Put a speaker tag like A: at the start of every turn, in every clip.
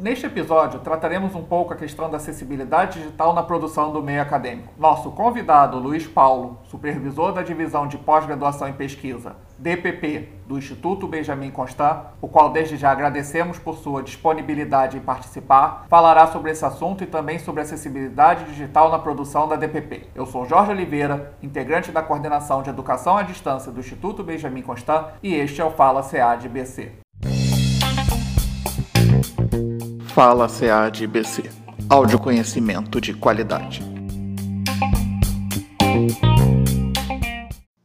A: Neste episódio, trataremos um pouco a questão da acessibilidade digital na produção do meio acadêmico. Nosso convidado, Luiz Paulo, supervisor da Divisão de Pós-Graduação em Pesquisa, DPP, do Instituto Benjamin Constant, o qual desde já agradecemos por sua disponibilidade em participar, falará sobre esse assunto e também sobre acessibilidade digital na produção da DPP. Eu sou Jorge Oliveira, integrante da Coordenação de Educação à Distância do Instituto Benjamin Constant, e este é o Fala CA de BC. Fala CAD BC. Áudio conhecimento de qualidade.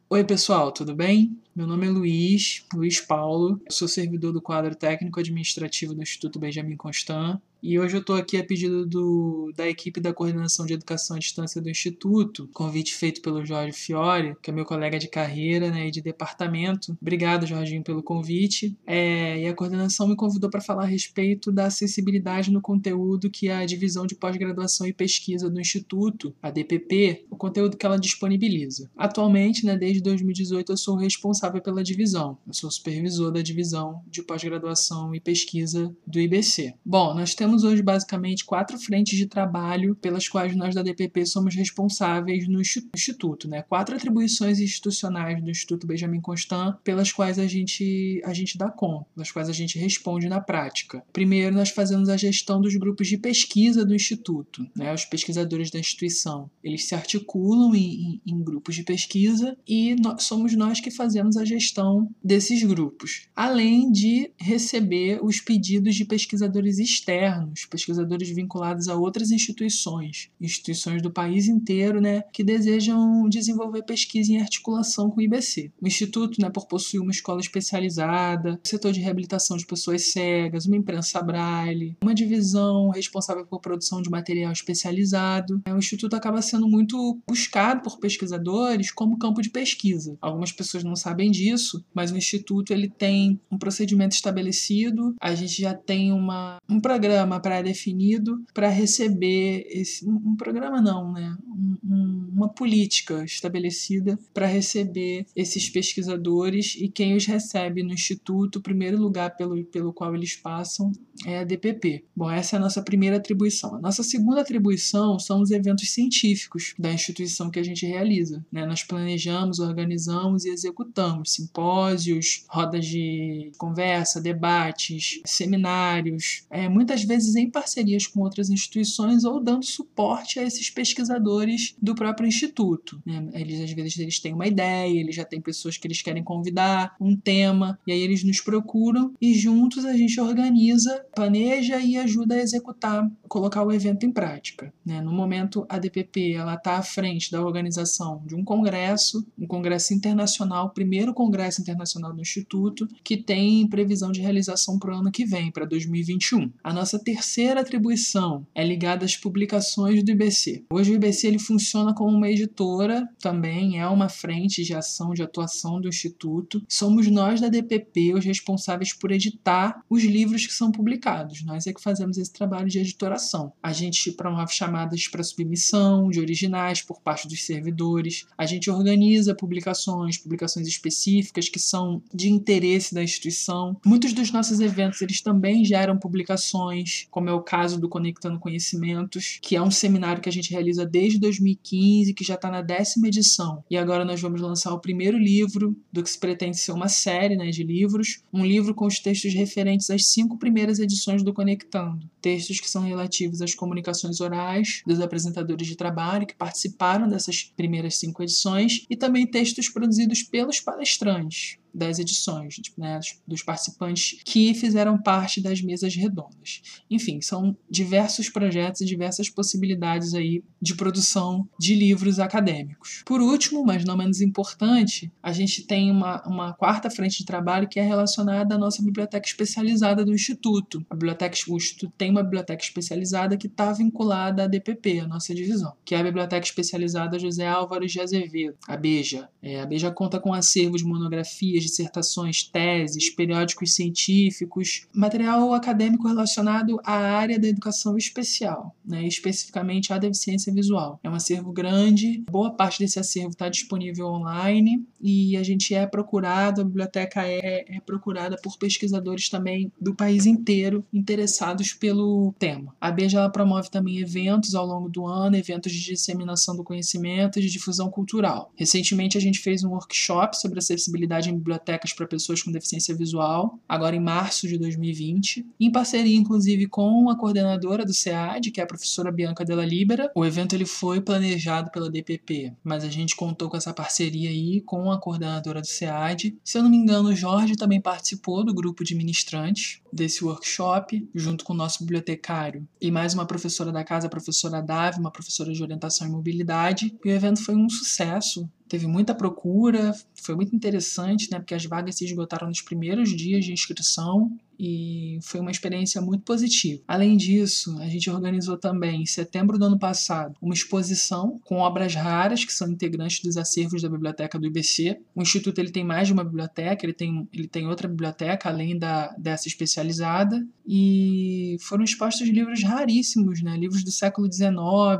B: Oi, pessoal, tudo bem? Meu nome é Luiz, Luiz Paulo, sou servidor do quadro técnico administrativo do Instituto Benjamin Constant e hoje eu estou aqui a pedido do, da equipe da Coordenação de Educação à Distância do Instituto, convite feito pelo Jorge Fiore, que é meu colega de carreira né, e de departamento. Obrigado, Jorginho, pelo convite. É, e a coordenação me convidou para falar a respeito da acessibilidade no conteúdo que a Divisão de Pós-Graduação e Pesquisa do Instituto, a DPP, o conteúdo que ela disponibiliza. Atualmente, né, desde 2018, eu sou responsável pela divisão. Eu sou supervisor da Divisão de Pós-Graduação e Pesquisa do IBC. Bom, nós temos temos hoje basicamente quatro frentes de trabalho pelas quais nós da DPP somos responsáveis no Instituto, né? Quatro atribuições institucionais do Instituto Benjamin Constant pelas quais a gente, a gente dá conta, pelas quais a gente responde na prática. Primeiro, nós fazemos a gestão dos grupos de pesquisa do Instituto, né? Os pesquisadores da instituição, eles se articulam em, em, em grupos de pesquisa e nós, somos nós que fazemos a gestão desses grupos, além de receber os pedidos de pesquisadores externos externos, pesquisadores vinculados a outras instituições, instituições do país inteiro, né, que desejam desenvolver pesquisa em articulação com o IBC. O Instituto, né, por possuir uma escola especializada, setor de reabilitação de pessoas cegas, uma imprensa braille, uma divisão responsável por produção de material especializado, né, o Instituto acaba sendo muito buscado por pesquisadores como campo de pesquisa. Algumas pessoas não sabem disso, mas o Instituto ele tem um procedimento estabelecido, a gente já tem uma, um programa programa pré-definido para receber esse um programa não, né? Um, um, uma política estabelecida para receber esses pesquisadores e quem os recebe no instituto, o primeiro lugar pelo, pelo qual eles passam é a DPP. Bom, essa é a nossa primeira atribuição. A nossa segunda atribuição são os eventos científicos da instituição que a gente realiza. Né? Nós planejamos, organizamos e executamos simpósios, rodas de conversa, debates, seminários, é, muitas vezes vezes em parcerias com outras instituições ou dando suporte a esses pesquisadores do próprio instituto. Né? Eles às vezes eles têm uma ideia, eles já têm pessoas que eles querem convidar, um tema, e aí eles nos procuram e juntos a gente organiza, planeja e ajuda a executar, colocar o evento em prática. Né? No momento, a DPP ela está à frente da organização de um congresso, um congresso internacional, primeiro congresso internacional do instituto, que tem previsão de realização para o ano que vem, para 2021. A nossa terceira atribuição é ligada às publicações do IBC. Hoje o IBC ele funciona como uma editora, também é uma frente de ação, de atuação do Instituto. Somos nós da DPP os responsáveis por editar os livros que são publicados. Nós é que fazemos esse trabalho de editoração. A gente promove chamadas para submissão de originais por parte dos servidores. A gente organiza publicações, publicações específicas que são de interesse da instituição. Muitos dos nossos eventos eles também geram publicações como é o caso do Conectando Conhecimentos, que é um seminário que a gente realiza desde 2015, que já está na décima edição. E agora nós vamos lançar o primeiro livro do que se pretende ser uma série né, de livros, um livro com os textos referentes às cinco primeiras edições do Conectando. Textos que são relativos às comunicações orais dos apresentadores de trabalho que participaram dessas primeiras cinco edições e também textos produzidos pelos palestrantes das edições, tipo, né, dos participantes que fizeram parte das mesas redondas. Enfim, são diversos projetos e diversas possibilidades aí de produção de livros acadêmicos. Por último, mas não menos importante, a gente tem uma, uma quarta frente de trabalho que é relacionada à nossa biblioteca especializada do Instituto. A biblioteca, o Instituto tem uma biblioteca especializada que está vinculada à DPP, a nossa divisão, que é a Biblioteca Especializada José Álvares de Azevedo, a BEJA. É, a BEJA conta com acervos de monografias, dissertações, teses, periódicos científicos, material acadêmico relacionado à área da educação especial, né, especificamente à deficiência visual. É um acervo grande, boa parte desse acervo está disponível online e a gente é procurado, a biblioteca é, é procurada por pesquisadores também do país inteiro interessados pelo tema. A Beja ela promove também eventos ao longo do ano, eventos de disseminação do conhecimento e de difusão cultural. Recentemente a gente fez um workshop sobre acessibilidade em bibliotecas para pessoas com deficiência visual, agora em março de 2020, em parceria inclusive com a coordenadora do SEAD, que é a professora Bianca Della Libera. O evento ele foi planejado pela DPP, mas a gente contou com essa parceria aí com a coordenadora do SEAD. Se eu não me engano, o Jorge também participou do grupo de ministrantes desse workshop, junto com o nosso bibliotecário e mais uma professora da casa, a professora Davi, uma professora de orientação e mobilidade. E o evento foi um sucesso teve muita procura, foi muito interessante, né, porque as vagas se esgotaram nos primeiros dias de inscrição e foi uma experiência muito positiva. Além disso, a gente organizou também, em setembro do ano passado, uma exposição com obras raras que são integrantes dos acervos da biblioteca do IBC. O Instituto ele tem mais de uma biblioteca, ele tem, ele tem outra biblioteca além da, dessa especializada, e foram expostos livros raríssimos, né? livros do século XIX,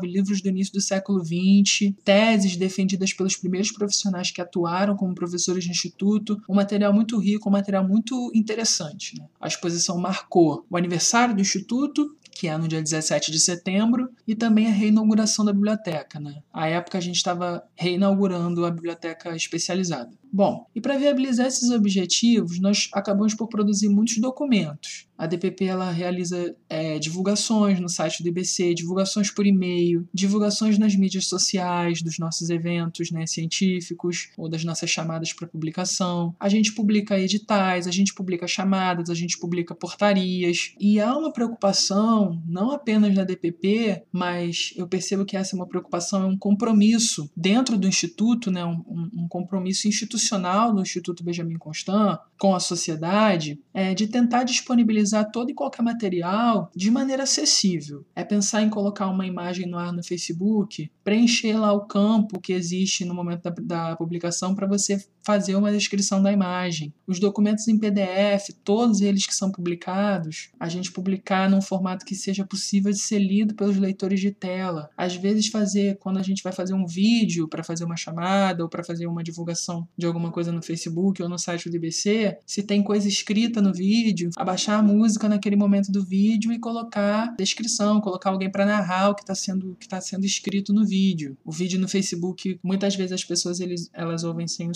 B: livros do início do século XX, teses defendidas pelos primeiros profissionais que atuaram como professores de instituto, um material muito rico, um material muito interessante. Né? A exposição marcou o aniversário do Instituto, que é no dia 17 de setembro, e também a reinauguração da biblioteca. Né? À época a gente estava reinaugurando a biblioteca especializada. Bom, e para viabilizar esses objetivos, nós acabamos por produzir muitos documentos. A DPP ela realiza é, divulgações no site do IBC, divulgações por e-mail, divulgações nas mídias sociais dos nossos eventos né, científicos ou das nossas chamadas para publicação. A gente publica editais, a gente publica chamadas, a gente publica portarias. E há uma preocupação, não apenas na DPP, mas eu percebo que essa é uma preocupação, é um compromisso dentro do Instituto, né, um, um compromisso institucional institucional no Instituto Benjamin Constant com a sociedade é de tentar disponibilizar todo e qualquer material de maneira acessível. É pensar em colocar uma imagem no ar no Facebook, preencher lá o campo que existe no momento da, da publicação para você fazer uma descrição da imagem. Os documentos em PDF, todos eles que são publicados, a gente publicar num formato que seja possível de ser lido pelos leitores de tela. Às vezes fazer, quando a gente vai fazer um vídeo para fazer uma chamada ou para fazer uma divulgação de alguma coisa no Facebook ou no site do IBC, se tem coisa escrita no vídeo, abaixar a música naquele momento do vídeo e colocar descrição, colocar alguém para narrar o que está sendo, que tá sendo escrito no vídeo. O vídeo no Facebook, muitas vezes as pessoas eles, elas ouvem sem o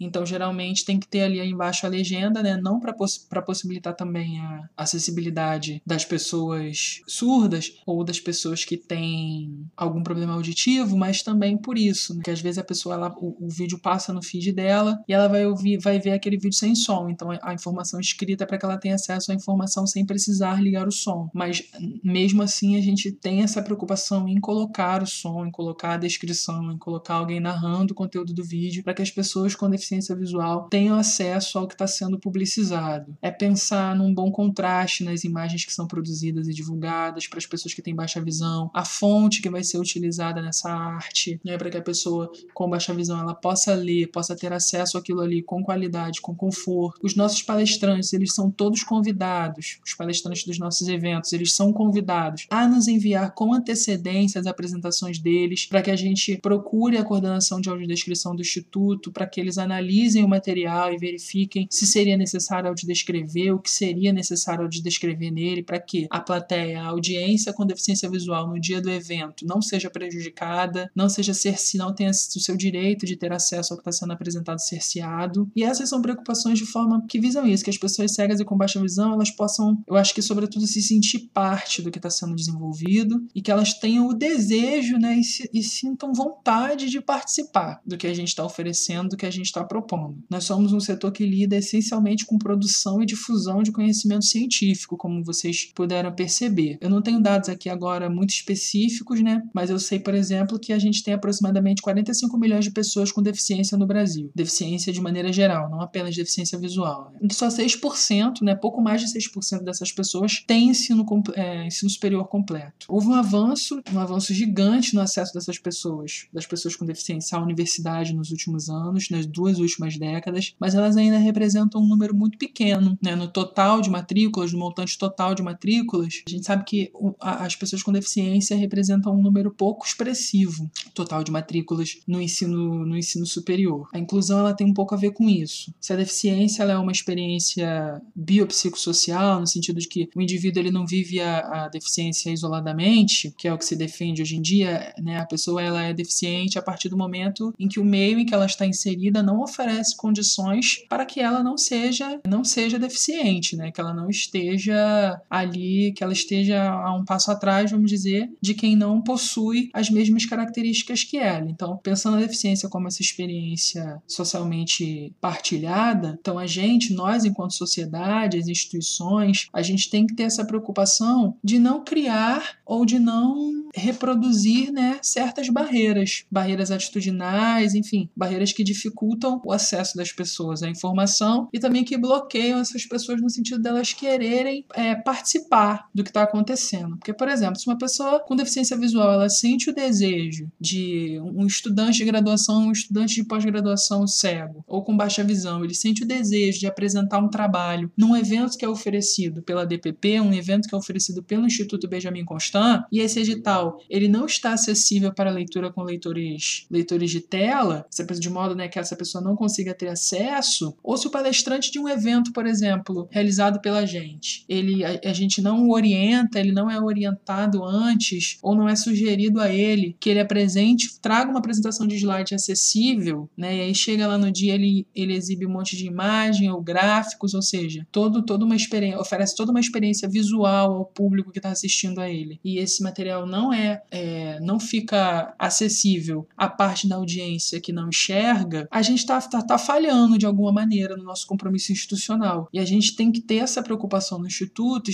B: então geralmente tem que ter ali embaixo a legenda, né? Não para poss possibilitar também a acessibilidade das pessoas surdas ou das pessoas que têm algum problema auditivo, mas também por isso, né? que às vezes a pessoa ela, o, o vídeo passa no feed dela e ela vai ouvir, vai ver aquele vídeo sem som. Então a informação escrita é para que ela tenha acesso à informação sem precisar ligar o som. Mas mesmo assim a gente tem essa preocupação em colocar o som, em colocar a descrição, em colocar alguém narrando o conteúdo do vídeo para que as pessoas com deficiência visual tenham acesso ao que está sendo publicizado. É pensar num bom contraste nas imagens que são produzidas e divulgadas para as pessoas que têm baixa visão, a fonte que vai ser utilizada nessa arte, né, para que a pessoa com baixa visão ela possa ler, possa ter acesso àquilo ali com qualidade, com conforto. Os nossos palestrantes, eles são todos convidados, os palestrantes dos nossos eventos, eles são convidados a nos enviar com antecedência as apresentações deles, para que a gente procure a coordenação de audiodescrição do Instituto, para que eles analisem o material e verifiquem se seria necessário audiodescrever, o que seria necessário audiodescrever nele, para que a plateia, a audiência com deficiência visual no dia do evento não seja prejudicada, não seja se não tenha o seu direito de ter acesso ao que está sendo apresentado cerceado. E essas são preocupações de forma que visam isso, que as pessoas cegas e com baixa visão, elas possam, eu acho que sobretudo se sentir parte do que está sendo desenvolvido e que elas tenham o desejo, né, e, se, e sintam vontade de participar do que a gente está oferecendo, do que a gente está propondo. Nós somos um setor que lida essencialmente com produção e difusão de conhecimento científico, como vocês puderam perceber. Eu não tenho dados aqui agora muito específicos, né, mas eu sei, por exemplo, que a gente tem aproximadamente 45 milhões de pessoas com deficiência no Brasil. Deficiência de maneira geral, não apenas deficiência visual. Né? Só 6%, né, pouco mais de 6% dessas pessoas têm ensino, é, ensino superior completo. Houve um avanço, um avanço gigante no acesso dessas pessoas, das pessoas com deficiência à universidade nos últimos anos, nas duas últimas décadas, mas elas ainda representam um número muito pequeno. Né? No total de matrículas, no montante total de matrículas, a gente sabe que as pessoas com deficiência representam um número pouco expressivo total de matrículas no ensino, no ensino superior. A inclusão ela tem um pouco a ver com isso. Se a deficiência ela é uma experiência biopsicossocial, no sentido de que o indivíduo ele não vive a, a deficiência isoladamente, que é o que se defende hoje em dia, né? a pessoa ela é deficiente a partir do momento em que o meio em que ela está inserida não oferece condições para que ela não seja não seja deficiente, né? Que ela não esteja ali, que ela esteja a um passo atrás, vamos dizer, de quem não possui as mesmas características que ela. Então, pensando na deficiência como essa experiência socialmente partilhada, então a gente, nós enquanto sociedade, as instituições, a gente tem que ter essa preocupação de não criar ou de não reproduzir, né, certas barreiras, barreiras atitudinais, enfim, barreiras que dificultam o acesso das pessoas à informação e também que bloqueiam essas pessoas no sentido delas quererem é, participar do que está acontecendo. Porque, por exemplo, se uma pessoa com deficiência visual ela sente o desejo de um estudante de graduação, um estudante de pós-graduação cego ou com baixa visão, ele sente o desejo de apresentar um trabalho num evento que é oferecido pela DPP, um evento que é oferecido pelo Instituto Benjamin Constant, e esse edital ele não está acessível para leitura com leitores, leitores de tela, de modo né, que essa pessoa não consiga ter acesso, ou se o palestrante de um evento, por exemplo, realizado pela gente, ele a, a gente não o orienta, ele não é orientado antes, ou não é sugerido a ele que ele apresente, traga uma apresentação de slide acessível, né, e aí chega lá no dia ele, ele exibe um monte de imagem ou gráficos, ou seja, todo, toda uma experiência, oferece toda uma experiência visual ao público que está assistindo a ele. E esse material não é, é não fica acessível à parte da audiência que não enxerga, a gente está tá, tá falhando de alguma maneira no nosso compromisso institucional. E a gente tem que ter essa preocupação no Instituto,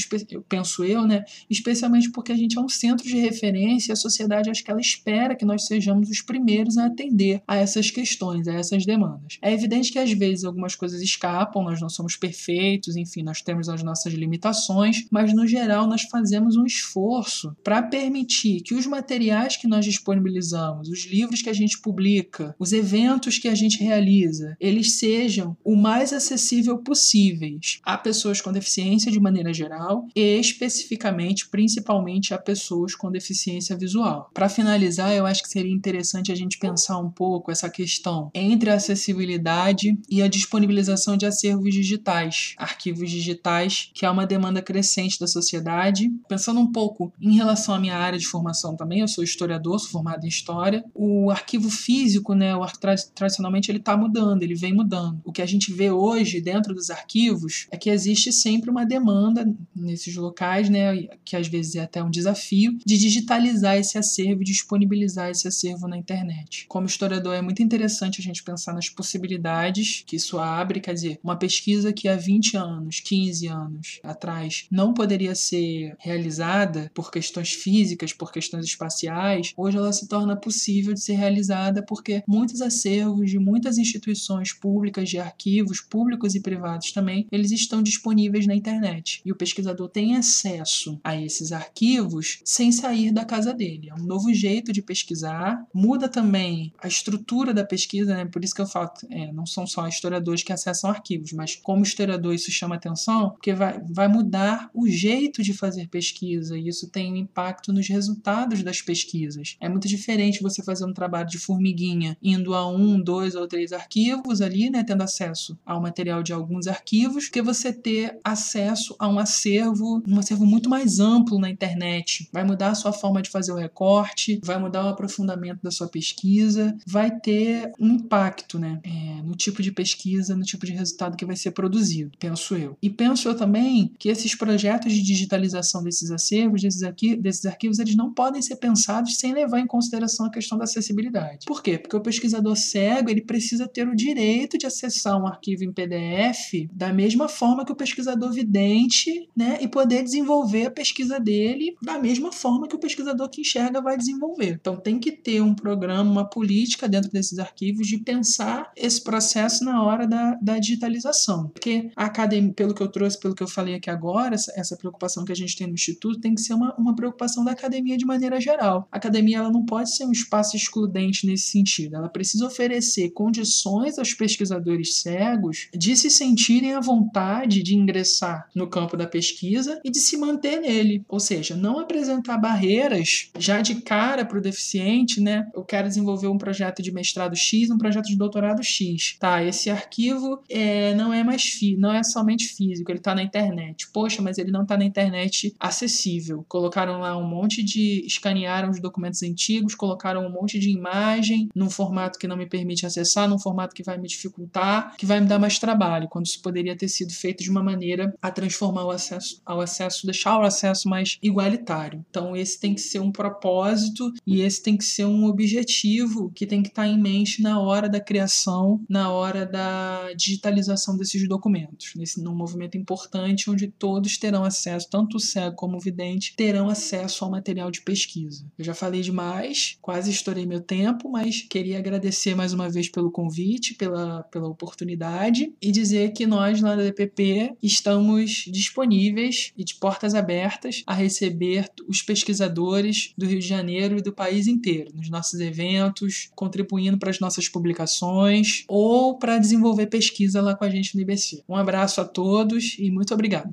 B: penso eu, né? especialmente porque a gente é um centro de referência e a sociedade acho que ela espera que nós sejamos os primeiros a atender a essas questões, a essas demandas. É evidente que às vezes algumas coisas escapam, nós não somos perfeitos, enfim, nós temos as nossas limitações, mas no geral nós fazemos um esforço para permitir que os materiais que nós disponibilizamos, os livros que a gente publica, os eventos que a gente realiza, eles sejam o mais acessível possíveis a pessoas com deficiência de maneira geral e especificamente, principalmente a pessoas com deficiência visual. Para finalizar, eu acho que seria interessante a gente pensar um pouco essa questão entre a acessibilidade e a disponibilização de acervos digitais, arquivos digitais, que é uma demanda crescente da sociedade. Pensando um pouco em relação à minha área de formação também, eu sou historiador, sou formado em história. O arquivo físico, né, o tradicionalmente ele está mudando, ele vem mudando. O que a gente vê hoje dentro dos arquivos é que existe sempre uma demanda nesses locais, né, que às vezes é até um desafio, de digitalizar esse acervo, disponibilizar esse acervo na internet. Como historiador é muito interessante a gente pensar nas possibilidades que isso abre, quer dizer, uma pesquisa que há 20 anos, 15 anos atrás não poderia ser realizada por questões físicas, por questões espaciais, hoje ela se torna possível de ser realizada porque muitos acervos de muitas instituições públicas, de arquivos públicos e privados também, eles estão disponíveis na internet. E o pesquisador tem acesso a esses arquivos sem sair da casa dele. É um novo jeito de pesquisar, muda também a estrutura da pesquisa, né? por isso que eu falo, é, não são só historiadores que acessam arquivos, mas como historiador isso chama atenção, porque vai, vai mudar o jeito de fazer pesquisa e isso tem um impacto nos resultados das pesquisas. É muito diferente você fazer um trabalho de formiguinha indo a um, dois ou três arquivos ali, né, tendo acesso ao material de alguns arquivos, que você ter acesso a um acervo, um acervo muito mais amplo na internet. Vai mudar a sua forma de fazer o recorte, vai mudar o aprofundamento da sua pesquisa, vai ter um impacto, né, é, no tipo de pesquisa, no tipo de resultado que vai ser produzido, penso eu. E penso eu também que esses projetos de digitalização desses acervos, desses, arqui desses arquivos, eles não podem ser pensados sem levar em consideração a questão da acessibilidade. Por quê? Porque o pesquisador cego ele precisa ter o direito de acessar um arquivo em PDF da mesma forma que o pesquisador vidente, né, e poder desenvolver a pesquisa dele da mesma forma que o pesquisador que enxerga vai desenvolver. Então tem que ter um programa, uma política dentro desses arquivos de pensar esse processo na hora da, da digitalização. Porque a academia, pelo que eu trouxe, pelo que eu falei aqui agora, essa, essa preocupação que a gente tem no Instituto tem que ser uma, uma preocupação da academia de maneira geral. A academia ela não pode ser um espaço excludente nesse sentido. Ela precisa oferecer condições aos pesquisadores cegos de se sentirem à vontade de ingressar no campo da pesquisa e de se manter nele. Ou seja, não apresentar barreiras já de cara para o deficiente, né? Eu quero desenvolver um projeto de mestrado X, um projeto de doutorado X. Tá, esse arquivo é, não é mais fi, não é somente físico, ele está na internet. Poxa, mas ele não está na internet acessível. Colocaram lá um monte de. escanearam os documentos antigos, colocaram um monte de imagem num formato que não me permite acessar, num formato que vai me dificultar, que vai me dar mais trabalho, quando isso poderia ter sido feito de uma maneira a transformar o acesso ao acesso, deixar o acesso mais igualitário. Então, esse tem que ser um propósito e esse tem que ser um objetivo que tem que estar em mente na hora da criação, na hora da digitalização desses documentos. Nesse num movimento importante onde todos terão acesso, tanto o cego como o vidente, terão acesso ao material de pesquisa. Eu já falei demais, quase estourei meu tempo, mas queria agradecer mais uma vez pelo convite, pela, pela oportunidade e dizer que nós lá da DPP estamos disponíveis e de portas abertas a receber os pesquisadores do Rio de Janeiro e do país inteiro nos nossos eventos, contribuindo para as nossas publicações ou para desenvolver pesquisa lá com a gente no IBC. Um abraço a todos e muito obrigado.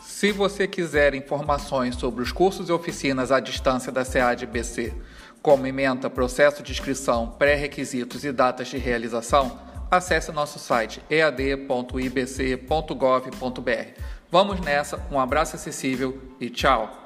A: Se você quiser informações sobre os cursos e oficinas à distância da SEAD-BC, como ementa, processo de inscrição, pré-requisitos e datas de realização, acesse nosso site ead.ibc.gov.br. Vamos nessa, um abraço acessível e tchau!